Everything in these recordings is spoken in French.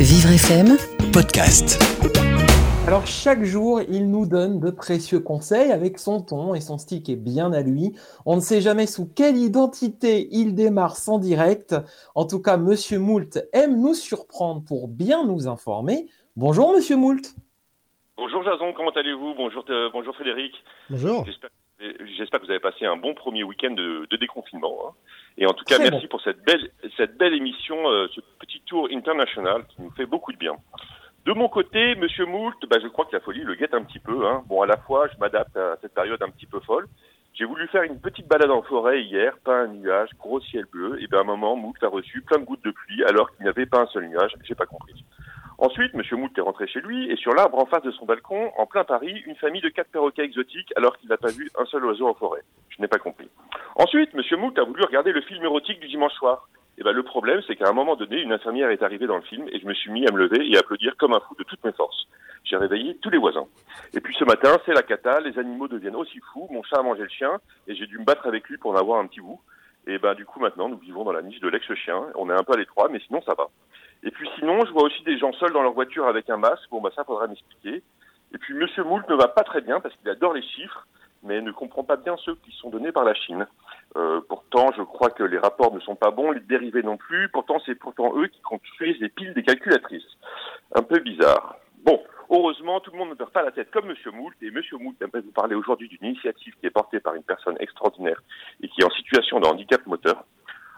Vivre FM Podcast. Alors chaque jour, il nous donne de précieux conseils avec son ton et son style qui est bien à lui. On ne sait jamais sous quelle identité il démarre sans direct. En tout cas, Monsieur Moult aime nous surprendre pour bien nous informer. Bonjour Monsieur Moult. Bonjour Jason, comment allez-vous? Bonjour, euh, bonjour Frédéric. Bonjour. J'espère que vous avez passé un bon premier week-end de, de déconfinement. Hein. Et en tout cas, merci pour cette belle, cette belle émission, euh, ce petit tour international qui nous fait beaucoup de bien. De mon côté, Monsieur Moult, bah, je crois que la folie le guette un petit peu. Hein. Bon, à la fois, je m'adapte à cette période un petit peu folle. J'ai voulu faire une petite balade en forêt hier, pas un nuage, gros ciel bleu. Et bien, à un moment, Moult a reçu plein de gouttes de pluie alors qu'il n'y avait pas un seul nuage. J'ai pas compris. Ensuite, Monsieur Moult est rentré chez lui et sur l'arbre en face de son balcon, en plein Paris, une famille de quatre perroquets exotiques alors qu'il n'a pas vu un seul oiseau en forêt. Je n'ai pas compris. Ensuite, Monsieur Moult a voulu regarder le film érotique du dimanche soir. Et ben le problème, c'est qu'à un moment donné, une infirmière est arrivée dans le film et je me suis mis à me lever et à applaudir comme un fou de toutes mes forces. J'ai réveillé tous les voisins. Et puis ce matin, c'est la cata, les animaux deviennent aussi fous, mon chat a mangé le chien et j'ai dû me battre avec lui pour en avoir un petit bout. Et ben du coup maintenant, nous vivons dans la niche de l'ex-chien. On est un peu à l'étroit, mais sinon ça va. Et puis sinon, je vois aussi des gens seuls dans leur voiture avec un masque. Bon, bah ça faudra m'expliquer. Et puis Monsieur Moult ne va pas très bien parce qu'il adore les chiffres, mais ne comprend pas bien ceux qui sont donnés par la Chine. Euh, pourtant, je crois que les rapports ne sont pas bons, les dérivés non plus. Pourtant, c'est pourtant eux qui construisent les piles des calculatrices. Un peu bizarre. Bon, heureusement, tout le monde ne perd pas la tête comme Monsieur Moult. Et Monsieur Moult aimerait vous parler aujourd'hui d'une initiative qui est portée par une personne extraordinaire et qui est en situation de handicap moteur.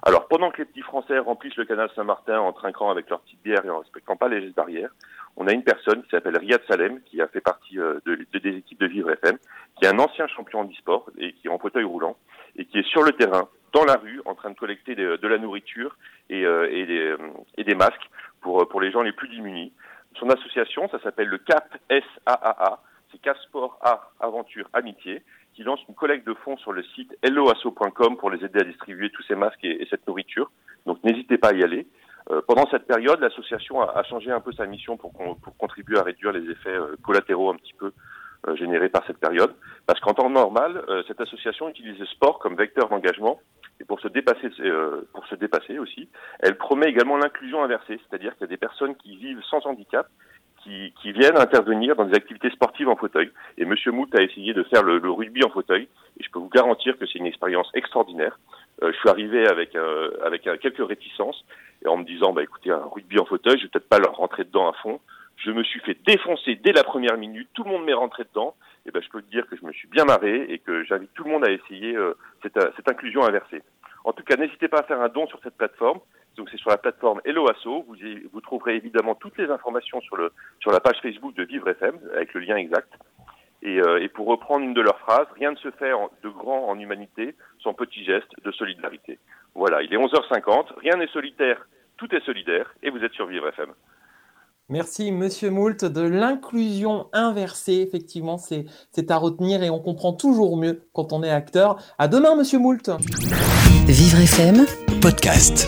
Alors, pendant que les petits Français remplissent le canal Saint-Martin en trinquant avec leur petite bière et en respectant pas les gestes barrières, on a une personne qui s'appelle Riyad Salem, qui a fait partie euh, de, des équipes de Vivre FM, qui est un ancien champion en e-sport et qui est en fauteuil roulant, et qui est sur le terrain, dans la rue, en train de collecter de, la nourriture et, euh, et, des, euh, et, des, masques pour, pour les gens les plus démunis. Son association, ça s'appelle le CAP SAAA, c'est CAP Sport Art Aventure Amitié, qui lance une collecte de fonds sur le site helloasso.com pour les aider à distribuer tous ces masques et, cette nourriture. Donc n'hésitez pas à y aller. Euh, pendant cette période, l'association a, a, changé un peu sa mission pour, pour, contribuer à réduire les effets euh, collatéraux un petit peu euh, générés par cette période. Parce qu'en temps normal, euh, cette association utilise le sport comme vecteur d'engagement et pour se dépasser, pour se dépasser aussi, elle promet également l'inclusion inversée, c'est-à-dire qu'il y a des personnes qui vivent sans handicap qui, qui, viennent intervenir dans des activités sportives en fauteuil. Et Monsieur Moult a essayé de faire le, le, rugby en fauteuil, et je peux vous garantir que c'est une expérience extraordinaire. Euh, je suis arrivé avec euh, avec euh, quelques réticences, et en me disant, bah écoutez, un rugby en fauteuil, je vais peut-être pas leur rentrer dedans à fond. Je me suis fait défoncer dès la première minute, tout le monde m'est rentré dedans, et ben je peux te dire que je me suis bien marré et que j'invite tout le monde à essayer euh, cette, cette inclusion inversée. En tout cas, n'hésitez pas à faire un don sur cette plateforme. Donc c'est sur la plateforme Hello Asso. Vous, y, vous trouverez évidemment toutes les informations sur, le, sur la page Facebook de Vivre FM avec le lien exact. Et, euh, et pour reprendre une de leurs phrases, rien ne se fait en, de grand en humanité sans petit geste de solidarité. Voilà, il est 11h50, rien n'est solitaire, tout est solidaire, et vous êtes sur Vivre FM. Merci, Monsieur Moult, de l'inclusion inversée. Effectivement, c'est à retenir et on comprend toujours mieux quand on est acteur. À demain, Monsieur Moult. Vivre FM, podcast.